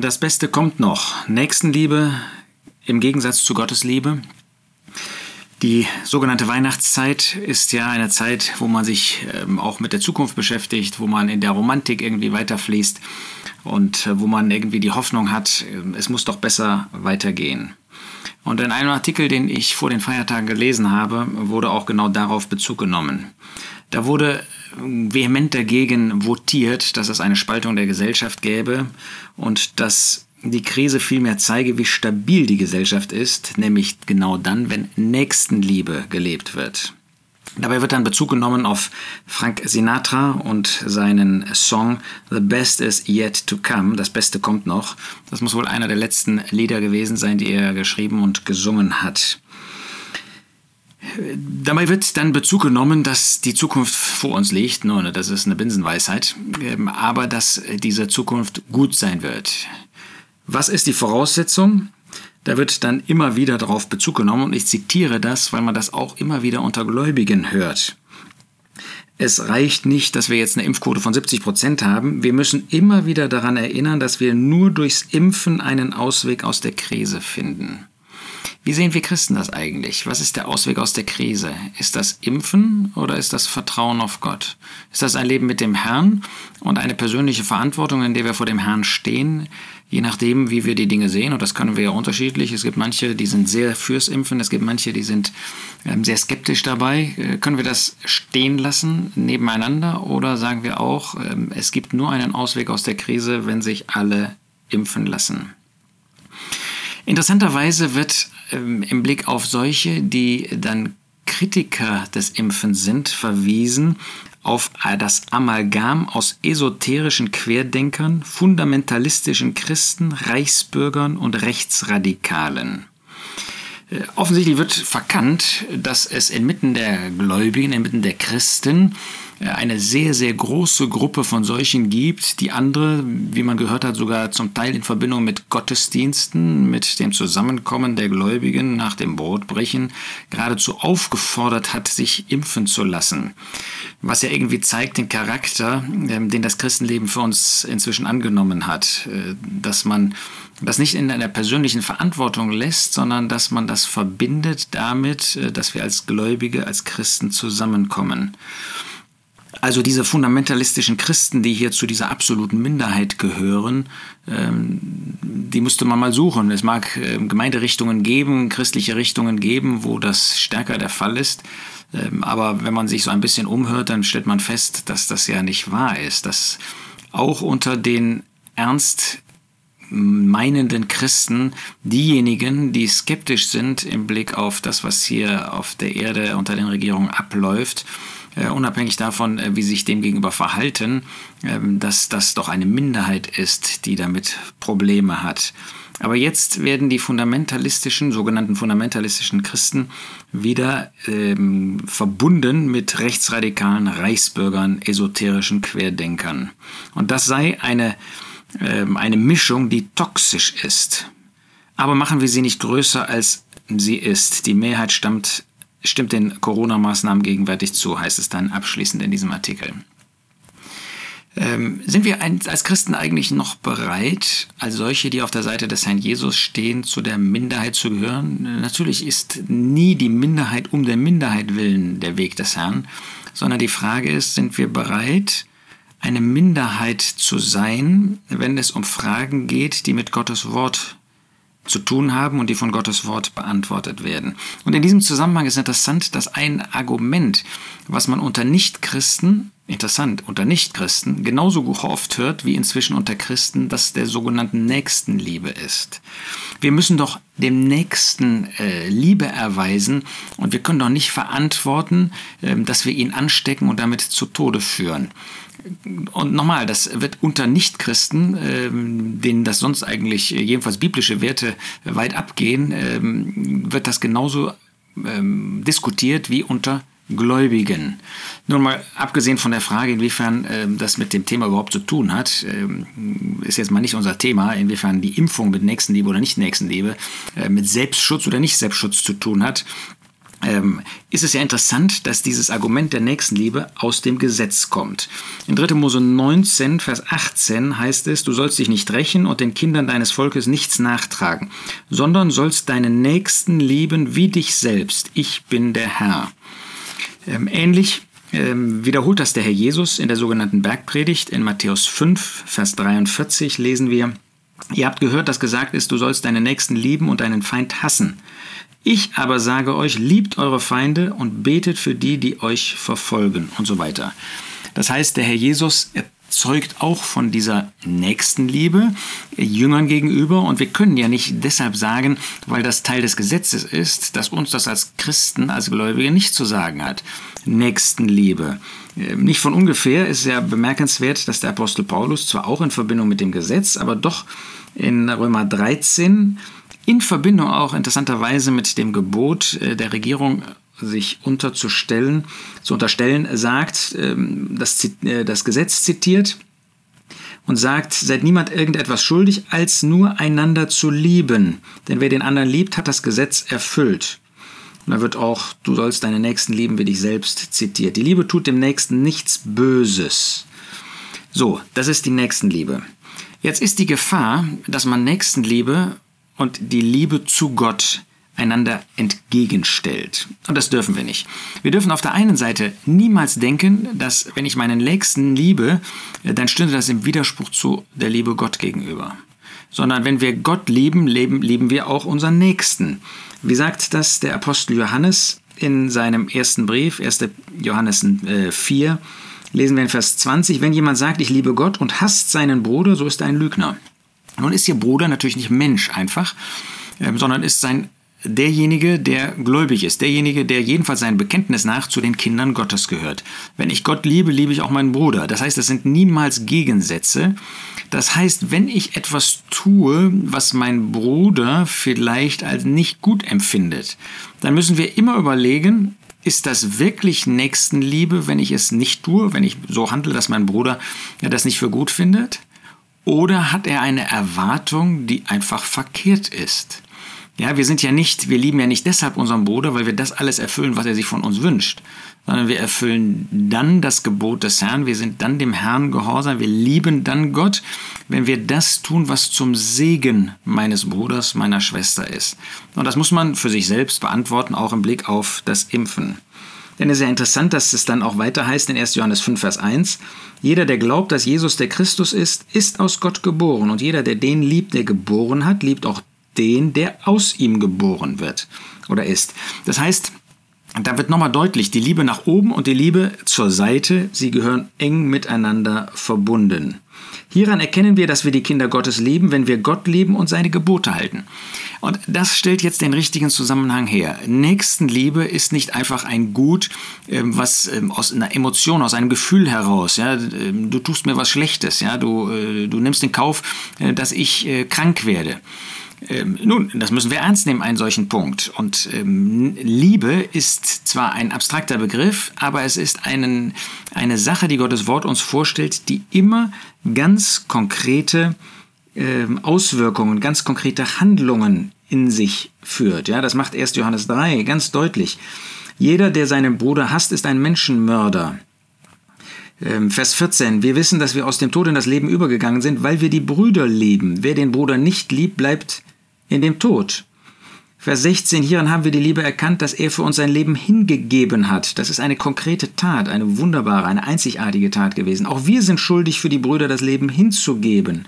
Das Beste kommt noch. Nächstenliebe im Gegensatz zu Gottes Liebe. Die sogenannte Weihnachtszeit ist ja eine Zeit, wo man sich ähm, auch mit der Zukunft beschäftigt, wo man in der Romantik irgendwie weiterfließt und äh, wo man irgendwie die Hoffnung hat, äh, es muss doch besser weitergehen. Und in einem Artikel, den ich vor den Feiertagen gelesen habe, wurde auch genau darauf Bezug genommen. Da wurde ähm, vehement dagegen votiert, dass es eine Spaltung der Gesellschaft gäbe und dass die Krise vielmehr zeige, wie stabil die Gesellschaft ist, nämlich genau dann, wenn Nächstenliebe gelebt wird. Dabei wird dann Bezug genommen auf Frank Sinatra und seinen Song The Best is Yet to Come, das Beste kommt noch. Das muss wohl einer der letzten Lieder gewesen sein, die er geschrieben und gesungen hat. Dabei wird dann Bezug genommen, dass die Zukunft vor uns liegt. Nun, das ist eine Binsenweisheit. Ähm, aber dass diese Zukunft gut sein wird. Was ist die Voraussetzung? Da wird dann immer wieder darauf Bezug genommen und ich zitiere das, weil man das auch immer wieder unter Gläubigen hört. Es reicht nicht, dass wir jetzt eine Impfquote von 70 Prozent haben. Wir müssen immer wieder daran erinnern, dass wir nur durchs Impfen einen Ausweg aus der Krise finden. Wie sehen wir Christen das eigentlich? Was ist der Ausweg aus der Krise? Ist das Impfen oder ist das Vertrauen auf Gott? Ist das ein Leben mit dem Herrn und eine persönliche Verantwortung, in der wir vor dem Herrn stehen, je nachdem, wie wir die Dinge sehen? Und das können wir ja unterschiedlich. Es gibt manche, die sind sehr fürs Impfen, es gibt manche, die sind ähm, sehr skeptisch dabei. Äh, können wir das stehen lassen nebeneinander oder sagen wir auch, ähm, es gibt nur einen Ausweg aus der Krise, wenn sich alle impfen lassen? Interessanterweise wird ähm, im Blick auf solche, die dann Kritiker des Impfens sind, verwiesen auf das Amalgam aus esoterischen Querdenkern, fundamentalistischen Christen, Reichsbürgern und Rechtsradikalen. Äh, offensichtlich wird verkannt, dass es inmitten der Gläubigen, inmitten der Christen eine sehr, sehr große Gruppe von solchen gibt, die andere, wie man gehört hat, sogar zum Teil in Verbindung mit Gottesdiensten, mit dem Zusammenkommen der Gläubigen nach dem Brotbrechen geradezu aufgefordert hat, sich impfen zu lassen. Was ja irgendwie zeigt den Charakter, ähm, den das Christenleben für uns inzwischen angenommen hat, äh, dass man das nicht in einer persönlichen Verantwortung lässt, sondern dass man das verbindet damit, äh, dass wir als Gläubige, als Christen zusammenkommen. Also diese fundamentalistischen Christen, die hier zu dieser absoluten Minderheit gehören, ähm, die musste man mal suchen. Es mag ähm, Gemeinderichtungen geben, christliche Richtungen geben, wo das stärker der Fall ist. Ähm, aber wenn man sich so ein bisschen umhört, dann stellt man fest, dass das ja nicht wahr ist. Dass auch unter den ernst meinenden Christen diejenigen, die skeptisch sind im Blick auf das, was hier auf der Erde unter den Regierungen abläuft, äh, unabhängig davon, äh, wie sie sich dem gegenüber verhalten, äh, dass das doch eine Minderheit ist, die damit Probleme hat. Aber jetzt werden die fundamentalistischen, sogenannten fundamentalistischen Christen wieder ähm, verbunden mit rechtsradikalen Reichsbürgern, esoterischen Querdenkern. Und das sei eine, ähm, eine Mischung, die toxisch ist. Aber machen wir sie nicht größer, als sie ist. Die Mehrheit stammt stimmt den Corona-Maßnahmen gegenwärtig zu, heißt es dann abschließend in diesem Artikel. Ähm, sind wir als Christen eigentlich noch bereit, als solche, die auf der Seite des Herrn Jesus stehen, zu der Minderheit zu gehören? Natürlich ist nie die Minderheit um der Minderheit willen der Weg des Herrn, sondern die Frage ist, sind wir bereit, eine Minderheit zu sein, wenn es um Fragen geht, die mit Gottes Wort zu tun haben und die von Gottes Wort beantwortet werden. Und in diesem Zusammenhang ist interessant, dass ein Argument, was man unter Nichtchristen, interessant, unter Nichtchristen genauso oft hört wie inzwischen unter Christen, das der sogenannten Nächstenliebe ist. Wir müssen doch dem Nächsten äh, Liebe erweisen und wir können doch nicht verantworten, äh, dass wir ihn anstecken und damit zu Tode führen und nochmal, das wird unter Nichtchristen, ähm, denen das sonst eigentlich jedenfalls biblische Werte weit abgehen, ähm, wird das genauso ähm, diskutiert wie unter Gläubigen. Nun mal abgesehen von der Frage, inwiefern äh, das mit dem Thema überhaupt zu tun hat, äh, ist jetzt mal nicht unser Thema, inwiefern die Impfung mit Nächstenliebe oder nicht Nächstenliebe äh, mit Selbstschutz oder nicht Selbstschutz zu tun hat. ähm, ist es ja interessant, dass dieses Argument der Nächstenliebe aus dem Gesetz kommt. In 3. Mose 19, Vers 18 heißt es, du sollst dich nicht rächen und den Kindern deines Volkes nichts nachtragen, sondern sollst deinen Nächsten lieben wie dich selbst. Ich bin der Herr. Ähm, ähnlich ähm, wiederholt das der Herr Jesus in der sogenannten Bergpredigt. In Matthäus 5, Vers 43 lesen wir, Ihr habt gehört, dass gesagt ist, du sollst deinen Nächsten lieben und deinen Feind hassen. Ich aber sage euch, liebt eure Feinde und betet für die, die euch verfolgen und so weiter. Das heißt, der Herr Jesus zeugt auch von dieser Nächstenliebe Jüngern gegenüber. Und wir können ja nicht deshalb sagen, weil das Teil des Gesetzes ist, dass uns das als Christen, als Gläubige nicht zu sagen hat. Nächstenliebe. Ähm, nicht von ungefähr ist ja bemerkenswert, dass der Apostel Paulus zwar auch in Verbindung mit dem Gesetz, aber doch in Römer 13 in Verbindung auch interessanterweise mit dem Gebot äh, der Regierung sich unterzustellen, zu unterstellen, sagt, ähm, das, äh, das Gesetz zitiert und sagt, seid niemand irgendetwas schuldig, als nur einander zu lieben. Denn wer den anderen liebt, hat das Gesetz erfüllt. Und da wird auch, du sollst deine Nächsten lieben wie dich selbst zitiert. Die Liebe tut dem Nächsten nichts Böses. So, das ist die Nächstenliebe. Jetzt ist die Gefahr, dass man Nächstenliebe und die Liebe zu Gott einander entgegenstellt. Und das dürfen wir nicht. Wir dürfen auf der einen Seite niemals denken, dass wenn ich meinen Nächsten liebe, dann stünde das im Widerspruch zu der Liebe Gott gegenüber. Sondern wenn wir Gott lieben, leben, lieben wir auch unseren Nächsten. Wie sagt das der Apostel Johannes in seinem ersten Brief, 1. Johannes 4, äh, lesen wir in Vers 20, wenn jemand sagt, ich liebe Gott und hasst seinen Bruder, so ist er ein Lügner. Nun ist Ihr Bruder natürlich nicht Mensch einfach, ähm, sondern ist sein derjenige, der gläubig ist, derjenige, der jedenfalls sein Bekenntnis nach zu den Kindern Gottes gehört. Wenn ich Gott liebe, liebe ich auch meinen Bruder. Das heißt, das sind niemals Gegensätze. Das heißt, wenn ich etwas tue, was mein Bruder vielleicht als nicht gut empfindet, dann müssen wir immer überlegen, ist das wirklich Nächstenliebe, wenn ich es nicht tue, wenn ich so handle, dass mein Bruder ja, das nicht für gut findet? Oder hat er eine Erwartung, die einfach verkehrt ist? Ja, wir sind ja nicht, wir lieben ja nicht deshalb unseren Bruder, weil wir das alles erfüllen, was er sich von uns wünscht, sondern wir erfüllen dann das Gebot des Herrn, wir sind dann dem Herrn gehorsam, wir lieben dann Gott, wenn wir das tun, was zum Segen meines Bruders, meiner Schwester ist. Und das muss man für sich selbst beantworten, auch im Blick auf das Impfen. Denn es ist ja interessant, dass es dann auch weiter heißt in 1. Johannes 5, Vers 1, jeder, der glaubt, dass Jesus der Christus ist, ist aus Gott geboren. Und jeder, der den liebt, der geboren hat, liebt auch den, der aus ihm geboren wird oder ist. Das heißt, da wird nochmal deutlich, die Liebe nach oben und die Liebe zur Seite, sie gehören eng miteinander verbunden. Hieran erkennen wir, dass wir die Kinder Gottes lieben, wenn wir Gott lieben und seine Gebote halten. Und das stellt jetzt den richtigen Zusammenhang her. Nächstenliebe ist nicht einfach ein Gut, ähm, was ähm, aus einer Emotion, aus einem Gefühl heraus, ja, ähm, du tust mir was Schlechtes, ja, du, äh, du nimmst in Kauf, äh, dass ich äh, krank werde. Ähm, nun, das müssen wir ernst nehmen, einen solchen Punkt. Und ähm, Liebe ist zwar ein abstrakter Begriff, aber es ist einen, eine Sache, die Gottes Wort uns vorstellt, die immer ganz konkrete ähm, Auswirkungen, ganz konkrete Handlungen in sich führt. Ja, das macht 1. Johannes 3 ganz deutlich. Jeder, der seinen Bruder hasst, ist ein Menschenmörder. Ähm, Vers 14. Wir wissen, dass wir aus dem Tod in das Leben übergegangen sind, weil wir die Brüder lieben. Wer den Bruder nicht liebt, bleibt in dem Tod. Vers 16, hieran haben wir die Liebe erkannt, dass er für uns sein Leben hingegeben hat. Das ist eine konkrete Tat, eine wunderbare, eine einzigartige Tat gewesen. Auch wir sind schuldig, für die Brüder das Leben hinzugeben.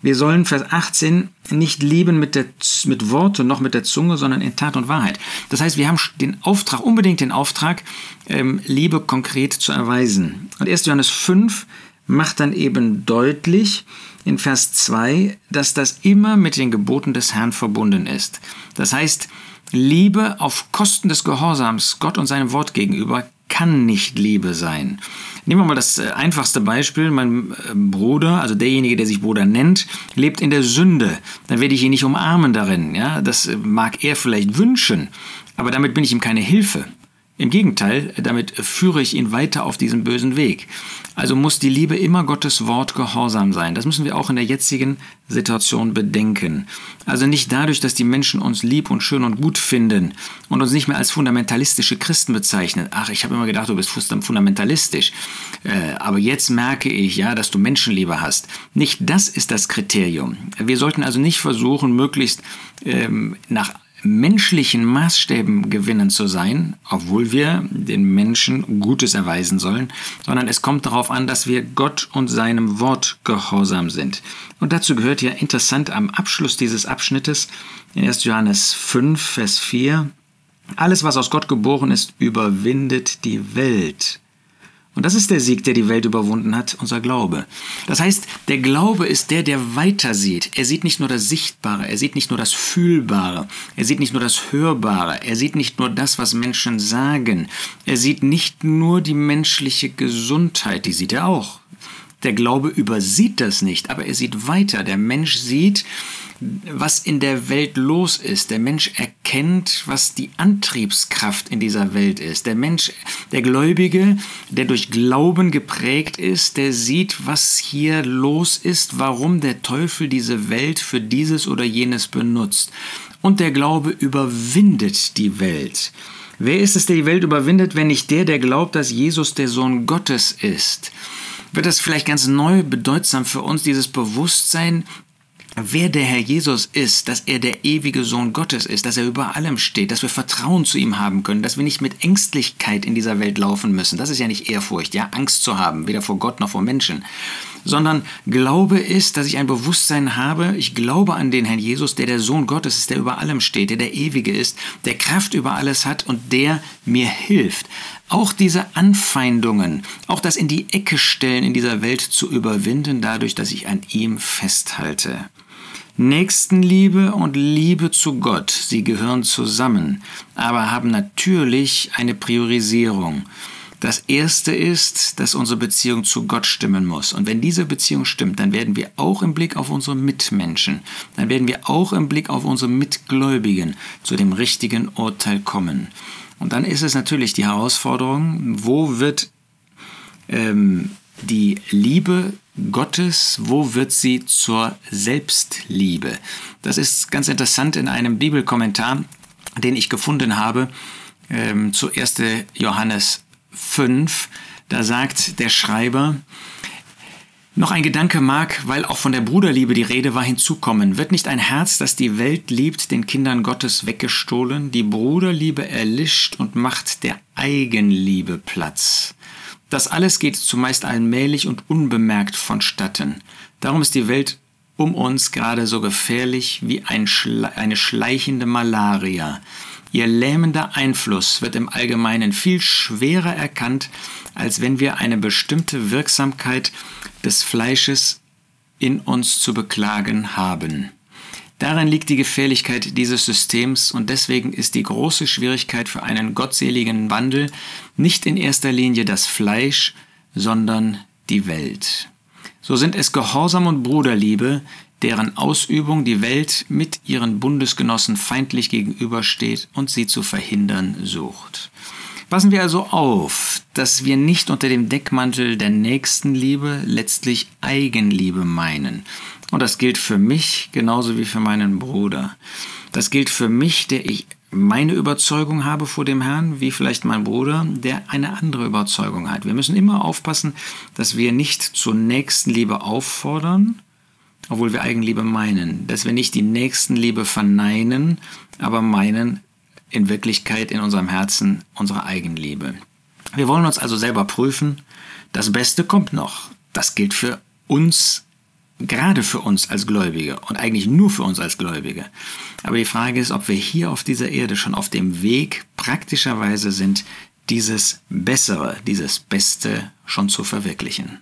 Wir sollen, Vers 18, nicht lieben mit, der, mit Worte noch mit der Zunge, sondern in Tat und Wahrheit. Das heißt, wir haben den Auftrag, unbedingt den Auftrag, ähm, Liebe konkret zu erweisen. Und 1. Johannes 5 macht dann eben deutlich, in Vers 2, dass das immer mit den Geboten des Herrn verbunden ist. Das heißt, Liebe auf Kosten des Gehorsams Gott und seinem Wort gegenüber kann nicht Liebe sein. Nehmen wir mal das äh, einfachste Beispiel. Mein äh, Bruder, also derjenige, der sich Bruder nennt, lebt in der Sünde. Dann werde ich ihn nicht umarmen darin. Ja? Das äh, mag er vielleicht wünschen, aber damit bin ich ihm keine Hilfe. Im Gegenteil, damit führe ich ihn weiter auf diesem bösen Weg. Also muss die Liebe immer Gottes Wort gehorsam sein. Das müssen wir auch in der jetzigen Situation bedenken. Also nicht dadurch, dass die Menschen uns lieb und schön und gut finden und uns nicht mehr als fundamentalistische Christen bezeichnen. Ach, ich habe immer gedacht, du bist fundamentalistisch. Äh, aber jetzt merke ich ja, dass du Menschenliebe hast. Nicht das ist das Kriterium. Wir sollten also nicht versuchen, möglichst ähm, nach menschlichen Maßstäben gewinnen zu sein, obwohl wir den Menschen Gutes erweisen sollen, sondern es kommt darauf an, dass wir Gott und seinem Wort gehorsam sind. Und dazu gehört ja interessant am Abschluss dieses Abschnittes in 1. Johannes 5, Vers 4, alles, was aus Gott geboren ist, überwindet die Welt. Und das ist der Sieg, der die Welt überwunden hat, unser Glaube. Das heißt, der Glaube ist der, der weiter sieht. Er sieht nicht nur das Sichtbare, er sieht nicht nur das Fühlbare, er sieht nicht nur das Hörbare, er sieht nicht nur das, was Menschen sagen, er sieht nicht nur die menschliche Gesundheit, die sieht er auch. Der Glaube übersieht das nicht, aber er sieht weiter. Der Mensch sieht, was in der Welt los ist. Der Mensch erkennt, was die Antriebskraft in dieser Welt ist. Der Mensch, der Gläubige, der durch Glauben geprägt ist, der sieht, was hier los ist, warum der Teufel diese Welt für dieses oder jenes benutzt. Und der Glaube überwindet die Welt. Wer ist es, der die Welt überwindet, wenn nicht der, der glaubt, dass Jesus der Sohn Gottes ist? Wird das vielleicht ganz neu bedeutsam für uns, dieses Bewusstsein, wer der Herr Jesus ist, dass er der ewige Sohn Gottes ist, dass er über allem steht, dass wir Vertrauen zu ihm haben können, dass wir nicht mit Ängstlichkeit in dieser Welt laufen müssen. Das ist ja nicht Ehrfurcht, ja, Angst zu haben, weder vor Gott noch vor Menschen, sondern Glaube ist, dass ich ein Bewusstsein habe, ich glaube an den Herrn Jesus, der der Sohn Gottes ist, der über allem steht, der der ewige ist, der Kraft über alles hat und der mir hilft. Auch diese Anfeindungen, auch das in die Ecke stellen in dieser Welt zu überwinden, dadurch, dass ich an ihm festhalte. Nächstenliebe und Liebe zu Gott, sie gehören zusammen, aber haben natürlich eine Priorisierung. Das erste ist, dass unsere Beziehung zu Gott stimmen muss. Und wenn diese Beziehung stimmt, dann werden wir auch im Blick auf unsere Mitmenschen, dann werden wir auch im Blick auf unsere Mitgläubigen zu dem richtigen Urteil kommen. Und dann ist es natürlich die Herausforderung, wo wird ähm, die Liebe Gottes, wo wird sie zur Selbstliebe? Das ist ganz interessant in einem Bibelkommentar, den ich gefunden habe, ähm, zu 1. Johannes 5. Da sagt der Schreiber, noch ein Gedanke mag, weil auch von der Bruderliebe die Rede war, hinzukommen. Wird nicht ein Herz, das die Welt liebt, den Kindern Gottes weggestohlen? Die Bruderliebe erlischt und macht der Eigenliebe Platz. Das alles geht zumeist allmählich und unbemerkt vonstatten. Darum ist die Welt um uns gerade so gefährlich wie ein Schle eine schleichende Malaria. Ihr lähmender Einfluss wird im Allgemeinen viel schwerer erkannt, als wenn wir eine bestimmte Wirksamkeit des Fleisches in uns zu beklagen haben. Darin liegt die Gefährlichkeit dieses Systems und deswegen ist die große Schwierigkeit für einen gottseligen Wandel nicht in erster Linie das Fleisch, sondern die Welt. So sind es Gehorsam und Bruderliebe, deren Ausübung die Welt mit ihren Bundesgenossen feindlich gegenübersteht und sie zu verhindern sucht. Passen wir also auf, dass wir nicht unter dem Deckmantel der Nächstenliebe letztlich Eigenliebe meinen. Und das gilt für mich genauso wie für meinen Bruder. Das gilt für mich, der ich meine Überzeugung habe vor dem Herrn, wie vielleicht mein Bruder, der eine andere Überzeugung hat. Wir müssen immer aufpassen, dass wir nicht zur Nächstenliebe auffordern, obwohl wir Eigenliebe meinen. Dass wir nicht die Nächstenliebe verneinen, aber meinen, in Wirklichkeit in unserem Herzen unsere Eigenliebe. Wir wollen uns also selber prüfen. Das Beste kommt noch. Das gilt für uns, gerade für uns als Gläubige und eigentlich nur für uns als Gläubige. Aber die Frage ist, ob wir hier auf dieser Erde schon auf dem Weg praktischerweise sind, dieses Bessere, dieses Beste schon zu verwirklichen.